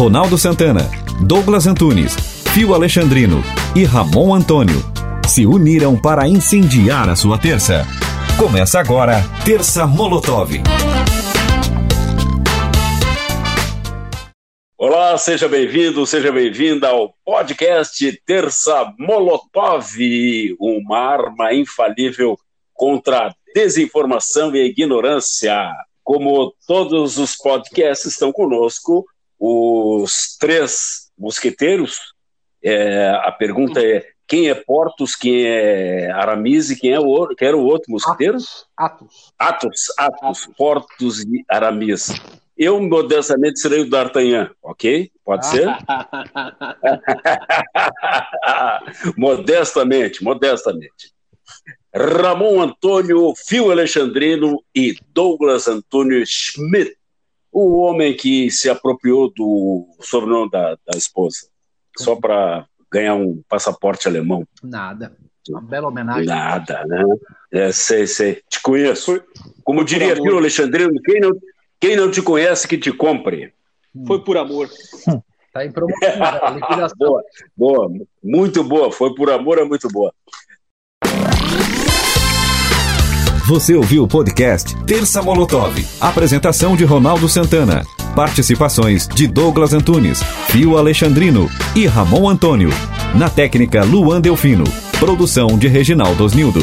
Ronaldo Santana, Douglas Antunes, Fio Alexandrino e Ramon Antônio se uniram para incendiar a sua terça. Começa agora, Terça Molotov. Olá, seja bem-vindo, seja bem-vinda ao podcast Terça Molotov, uma arma infalível contra a desinformação e a ignorância. Como todos os podcasts estão conosco, os três mosqueteiros. É, a pergunta é quem é Portos, quem é Aramis e quem, é o, quem era o outro mosqueteiro? Atos. Atos, Atos, Atos. Portos e Aramis. Eu, modestamente, serei o D'Artagnan, ok? Pode ser? modestamente, modestamente. Ramon Antônio Fio Alexandrino e Douglas Antônio Schmidt, o homem que se apropriou do sobrenome da, da esposa, só para ganhar um passaporte alemão. Nada. Uma bela homenagem. Nada, né? É, sei, sei. Te conheço. Como diria Fio Alexandrino, quem não, quem não te conhece, que te compre. Foi por amor. Tá em promoção, liquidação. boa, boa, muito boa. Foi por amor, é muito boa. Você ouviu o podcast Terça Molotov. Apresentação de Ronaldo Santana. Participações de Douglas Antunes, Fio Alexandrino e Ramon Antônio. Na técnica Luan Delfino. Produção de Reginaldo Osnildo.